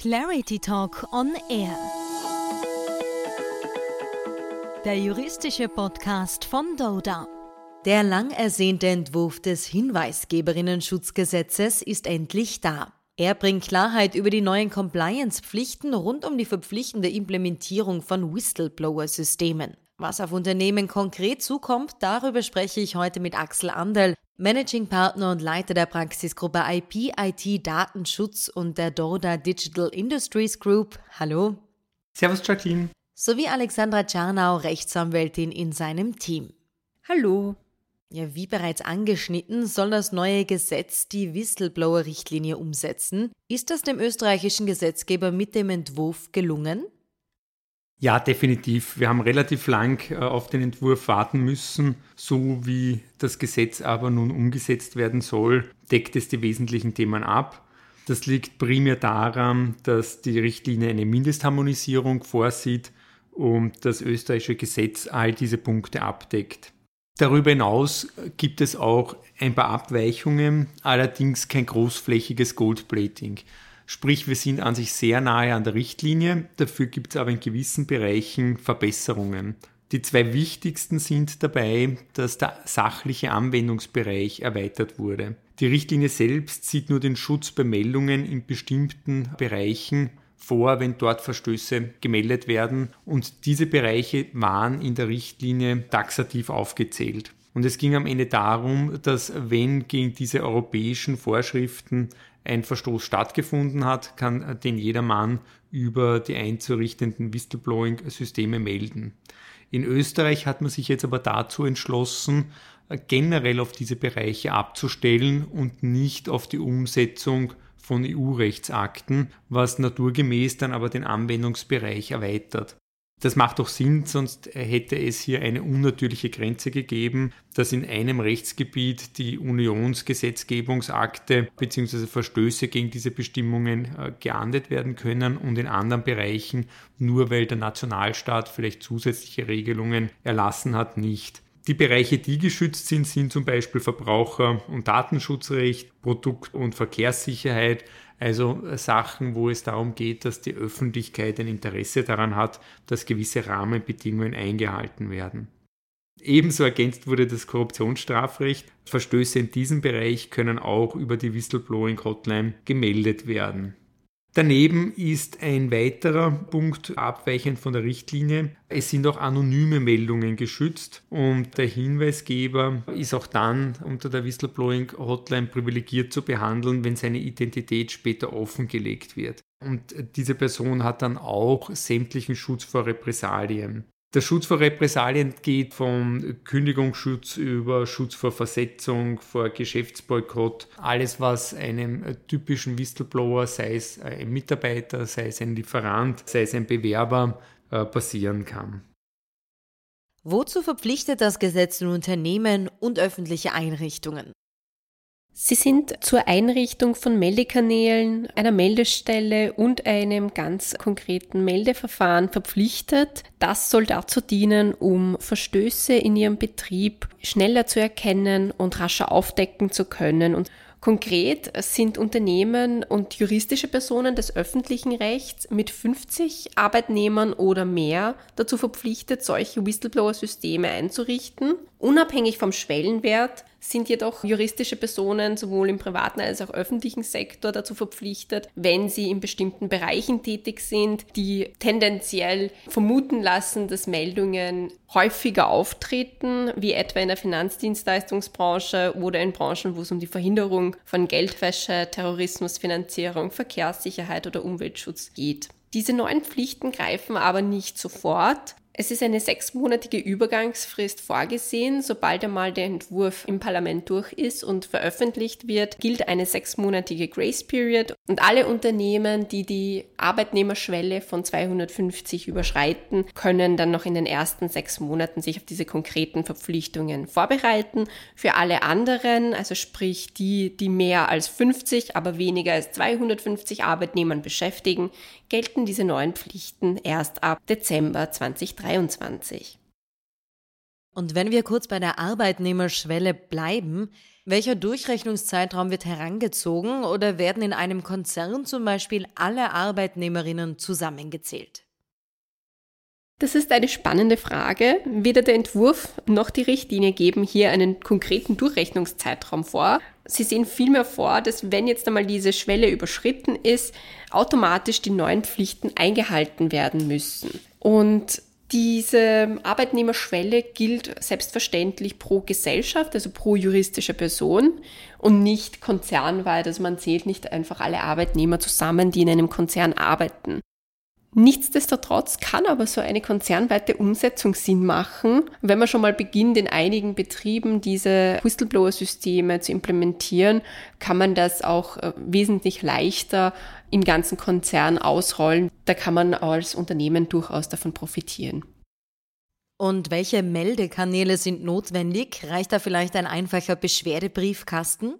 Clarity Talk on Air. Der juristische Podcast von Doda. Der lang ersehnte Entwurf des Hinweisgeberinnenschutzgesetzes ist endlich da. Er bringt Klarheit über die neuen Compliance-Pflichten rund um die verpflichtende Implementierung von Whistleblower-Systemen. Was auf Unternehmen konkret zukommt, darüber spreche ich heute mit Axel Anderl, Managing Partner und Leiter der Praxisgruppe IP, IT, Datenschutz und der Dorda Digital Industries Group. Hallo. Servus, Jacqueline. Sowie Alexandra Czarnau, Rechtsanwältin in seinem Team. Hallo. Ja, wie bereits angeschnitten, soll das neue Gesetz die Whistleblower-Richtlinie umsetzen. Ist das dem österreichischen Gesetzgeber mit dem Entwurf gelungen? Ja, definitiv. Wir haben relativ lang äh, auf den Entwurf warten müssen. So wie das Gesetz aber nun umgesetzt werden soll, deckt es die wesentlichen Themen ab. Das liegt primär daran, dass die Richtlinie eine Mindestharmonisierung vorsieht und das österreichische Gesetz all diese Punkte abdeckt. Darüber hinaus gibt es auch ein paar Abweichungen, allerdings kein großflächiges Goldplating. Sprich, wir sind an sich sehr nahe an der Richtlinie, dafür gibt es aber in gewissen Bereichen Verbesserungen. Die zwei wichtigsten sind dabei, dass der sachliche Anwendungsbereich erweitert wurde. Die Richtlinie selbst sieht nur den Schutz bei Meldungen in bestimmten Bereichen vor, wenn dort Verstöße gemeldet werden. Und diese Bereiche waren in der Richtlinie taxativ aufgezählt. Und es ging am Ende darum, dass wenn gegen diese europäischen Vorschriften ein Verstoß stattgefunden hat, kann den jedermann über die einzurichtenden Whistleblowing-Systeme melden. In Österreich hat man sich jetzt aber dazu entschlossen, generell auf diese Bereiche abzustellen und nicht auf die Umsetzung von EU-Rechtsakten, was naturgemäß dann aber den Anwendungsbereich erweitert. Das macht doch Sinn, sonst hätte es hier eine unnatürliche Grenze gegeben, dass in einem Rechtsgebiet die Unionsgesetzgebungsakte bzw. Verstöße gegen diese Bestimmungen äh, geahndet werden können und in anderen Bereichen, nur weil der Nationalstaat vielleicht zusätzliche Regelungen erlassen hat, nicht. Die Bereiche, die geschützt sind, sind zum Beispiel Verbraucher- und Datenschutzrecht, Produkt- und Verkehrssicherheit, also äh, Sachen, wo es darum geht, dass die Öffentlichkeit ein Interesse daran hat, dass gewisse Rahmenbedingungen eingehalten werden. Ebenso ergänzt wurde das Korruptionsstrafrecht. Verstöße in diesem Bereich können auch über die Whistleblowing Hotline gemeldet werden. Daneben ist ein weiterer Punkt abweichend von der Richtlinie. Es sind auch anonyme Meldungen geschützt und der Hinweisgeber ist auch dann unter der Whistleblowing Hotline privilegiert zu behandeln, wenn seine Identität später offengelegt wird. Und diese Person hat dann auch sämtlichen Schutz vor Repressalien. Der Schutz vor Repressalien geht vom Kündigungsschutz über Schutz vor Versetzung, vor Geschäftsboykott, alles was einem typischen Whistleblower, sei es ein Mitarbeiter, sei es ein Lieferant, sei es ein Bewerber, äh, passieren kann. Wozu verpflichtet das Gesetz nun Unternehmen und öffentliche Einrichtungen? Sie sind zur Einrichtung von Meldekanälen, einer Meldestelle und einem ganz konkreten Meldeverfahren verpflichtet. Das soll dazu dienen, um Verstöße in ihrem Betrieb schneller zu erkennen und rascher aufdecken zu können und Konkret sind Unternehmen und juristische Personen des öffentlichen Rechts mit 50 Arbeitnehmern oder mehr dazu verpflichtet, solche Whistleblower-Systeme einzurichten. Unabhängig vom Schwellenwert sind jedoch juristische Personen sowohl im privaten als auch öffentlichen Sektor dazu verpflichtet, wenn sie in bestimmten Bereichen tätig sind, die tendenziell vermuten lassen, dass Meldungen häufiger auftreten, wie etwa in der Finanzdienstleistungsbranche oder in Branchen, wo es um die Verhinderung von Geldwäsche, Terrorismusfinanzierung, Verkehrssicherheit oder Umweltschutz geht. Diese neuen Pflichten greifen aber nicht sofort, es ist eine sechsmonatige Übergangsfrist vorgesehen. Sobald einmal der Entwurf im Parlament durch ist und veröffentlicht wird, gilt eine sechsmonatige Grace Period und alle Unternehmen, die die Arbeitnehmerschwelle von 250 überschreiten, können dann noch in den ersten sechs Monaten sich auf diese konkreten Verpflichtungen vorbereiten. Für alle anderen, also sprich die, die mehr als 50, aber weniger als 250 Arbeitnehmern beschäftigen, gelten diese neuen Pflichten erst ab Dezember 2023. Und wenn wir kurz bei der Arbeitnehmerschwelle bleiben, Welcher Durchrechnungszeitraum wird herangezogen oder werden in einem Konzern zum Beispiel alle Arbeitnehmerinnen zusammengezählt? Das ist eine spannende Frage. Weder der Entwurf noch die Richtlinie geben hier einen konkreten Durchrechnungszeitraum vor. Sie sehen vielmehr vor, dass wenn jetzt einmal diese Schwelle überschritten ist, automatisch die neuen Pflichten eingehalten werden müssen. Und diese Arbeitnehmerschwelle gilt selbstverständlich pro Gesellschaft, also pro juristische Person und nicht konzernweit. Also man zählt nicht einfach alle Arbeitnehmer zusammen, die in einem Konzern arbeiten. Nichtsdestotrotz kann aber so eine konzernweite Umsetzung Sinn machen, wenn man schon mal beginnt, in einigen Betrieben diese Whistleblower-Systeme zu implementieren, kann man das auch äh, wesentlich leichter im ganzen Konzern ausrollen. Da kann man als Unternehmen durchaus davon profitieren. Und welche Meldekanäle sind notwendig? Reicht da vielleicht ein einfacher Beschwerdebriefkasten?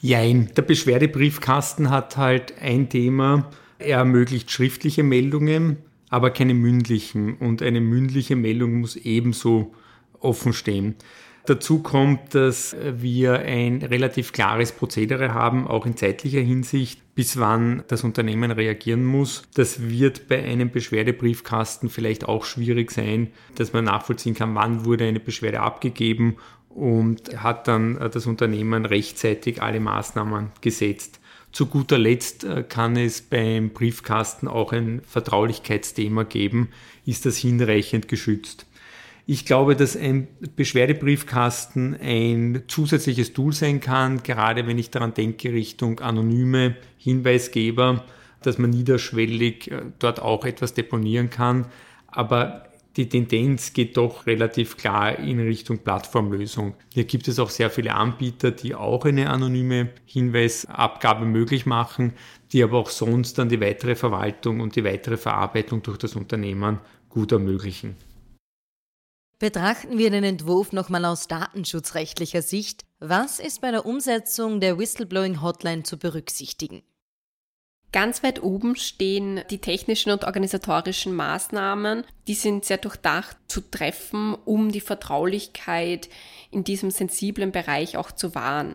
Jein, der Beschwerdebriefkasten hat halt ein Thema, er ermöglicht schriftliche Meldungen, aber keine mündlichen. Und eine mündliche Meldung muss ebenso offen stehen. Dazu kommt, dass wir ein relativ klares Prozedere haben, auch in zeitlicher Hinsicht, bis wann das Unternehmen reagieren muss. Das wird bei einem Beschwerdebriefkasten vielleicht auch schwierig sein, dass man nachvollziehen kann, wann wurde eine Beschwerde abgegeben und hat dann das Unternehmen rechtzeitig alle Maßnahmen gesetzt. Zu guter Letzt äh, kann es beim Briefkasten auch ein Vertraulichkeitsthema geben. Ist das hinreichend geschützt? Ich glaube, dass ein Beschwerdebriefkasten ein zusätzliches Tool sein kann, gerade wenn ich daran denke, Richtung anonyme Hinweisgeber, dass man niederschwellig äh, dort auch etwas deponieren kann. Aber die Tendenz geht doch relativ klar in Richtung Plattformlösung. Hier gibt es auch sehr viele Anbieter, die auch eine anonyme Hinweisabgabe möglich machen, die aber auch sonst dann die weitere Verwaltung und die weitere Verarbeitung durch das Unternehmen gut ermöglichen. Betrachten wir den Entwurf nochmal aus datenschutzrechtlicher Sicht. Was ist bei der Umsetzung der Whistleblowing Hotline zu berücksichtigen? Ganz weit oben stehen die technischen und organisatorischen Maßnahmen. Die sind sehr durchdacht zu treffen, um die Vertraulichkeit in diesem sensiblen Bereich auch zu wahren.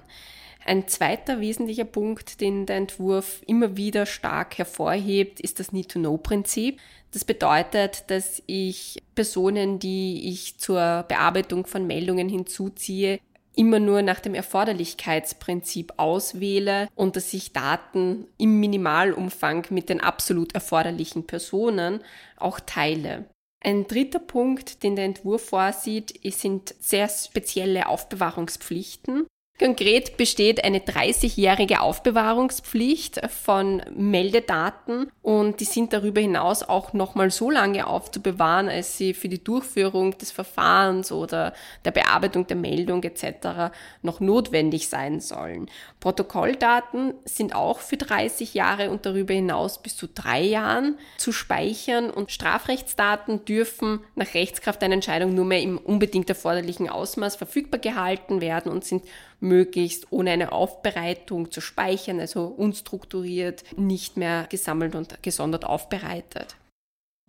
Ein zweiter wesentlicher Punkt, den der Entwurf immer wieder stark hervorhebt, ist das Need-to-Know-Prinzip. Das bedeutet, dass ich Personen, die ich zur Bearbeitung von Meldungen hinzuziehe, immer nur nach dem Erforderlichkeitsprinzip auswähle und dass ich Daten im Minimalumfang mit den absolut erforderlichen Personen auch teile. Ein dritter Punkt, den der Entwurf vorsieht, sind sehr spezielle Aufbewahrungspflichten. Konkret besteht eine 30-jährige Aufbewahrungspflicht von Meldedaten und die sind darüber hinaus auch nochmal so lange aufzubewahren, als sie für die Durchführung des Verfahrens oder der Bearbeitung der Meldung etc. noch notwendig sein sollen. Protokolldaten sind auch für 30 Jahre und darüber hinaus bis zu drei Jahren zu speichern und Strafrechtsdaten dürfen nach Rechtskraft einer Entscheidung nur mehr im unbedingt erforderlichen Ausmaß verfügbar gehalten werden und sind möglichst ohne eine Aufbereitung zu speichern, also unstrukturiert, nicht mehr gesammelt und gesondert aufbereitet.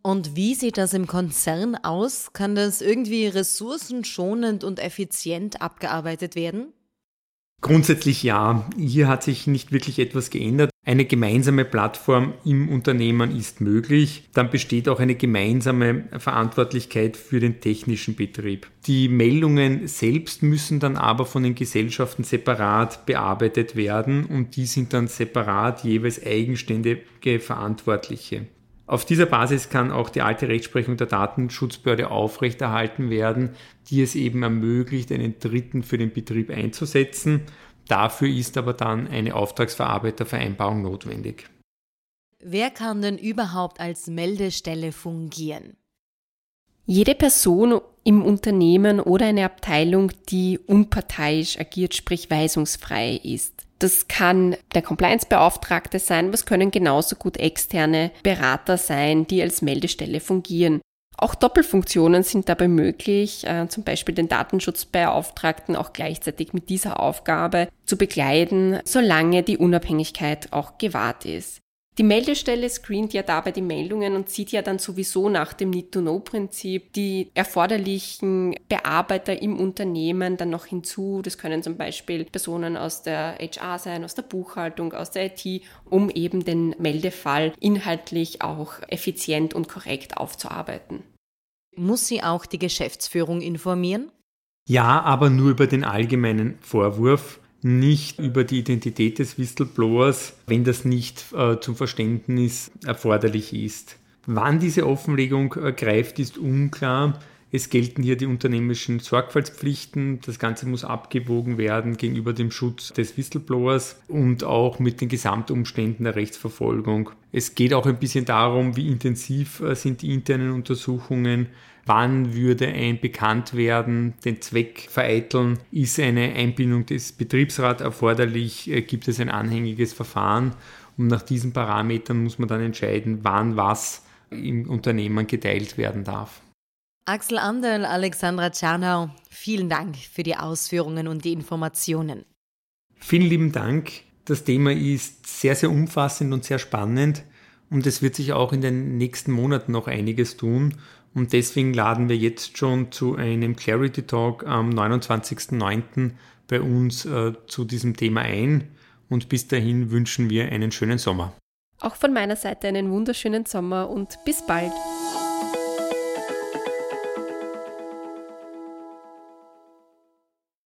Und wie sieht das im Konzern aus? Kann das irgendwie ressourcenschonend und effizient abgearbeitet werden? Grundsätzlich ja. Hier hat sich nicht wirklich etwas geändert. Eine gemeinsame Plattform im Unternehmen ist möglich. Dann besteht auch eine gemeinsame Verantwortlichkeit für den technischen Betrieb. Die Meldungen selbst müssen dann aber von den Gesellschaften separat bearbeitet werden und die sind dann separat jeweils eigenständige Verantwortliche. Auf dieser Basis kann auch die alte Rechtsprechung der Datenschutzbehörde aufrechterhalten werden, die es eben ermöglicht, einen Dritten für den Betrieb einzusetzen. Dafür ist aber dann eine Auftragsverarbeitervereinbarung notwendig. Wer kann denn überhaupt als Meldestelle fungieren? Jede Person im Unternehmen oder eine Abteilung, die unparteiisch agiert, sprich weisungsfrei ist. Das kann der Compliance-Beauftragte sein, aber es können genauso gut externe Berater sein, die als Meldestelle fungieren. Auch Doppelfunktionen sind dabei möglich, äh, zum Beispiel den Datenschutzbeauftragten auch gleichzeitig mit dieser Aufgabe zu begleiten, solange die Unabhängigkeit auch gewahrt ist. Die Meldestelle screent ja dabei die Meldungen und zieht ja dann sowieso nach dem Need-to-Know-Prinzip die erforderlichen Bearbeiter im Unternehmen dann noch hinzu. Das können zum Beispiel Personen aus der HR sein, aus der Buchhaltung, aus der IT, um eben den Meldefall inhaltlich auch effizient und korrekt aufzuarbeiten. Muss sie auch die Geschäftsführung informieren? Ja, aber nur über den allgemeinen Vorwurf nicht über die Identität des Whistleblowers, wenn das nicht äh, zum Verständnis erforderlich ist. Wann diese Offenlegung äh, greift, ist unklar. Es gelten hier die unternehmerischen Sorgfaltspflichten. Das Ganze muss abgewogen werden gegenüber dem Schutz des Whistleblowers und auch mit den Gesamtumständen der Rechtsverfolgung. Es geht auch ein bisschen darum, wie intensiv äh, sind die internen Untersuchungen Wann würde ein Bekanntwerden den Zweck vereiteln? Ist eine Einbindung des Betriebsrats erforderlich? Äh, gibt es ein anhängiges Verfahren? Und nach diesen Parametern muss man dann entscheiden, wann was im Unternehmen geteilt werden darf. Axel Anderl, Alexandra Czernau, vielen Dank für die Ausführungen und die Informationen. Vielen lieben Dank. Das Thema ist sehr, sehr umfassend und sehr spannend und es wird sich auch in den nächsten Monaten noch einiges tun. Und deswegen laden wir jetzt schon zu einem Clarity Talk am 29.09. bei uns äh, zu diesem Thema ein. Und bis dahin wünschen wir einen schönen Sommer. Auch von meiner Seite einen wunderschönen Sommer und bis bald.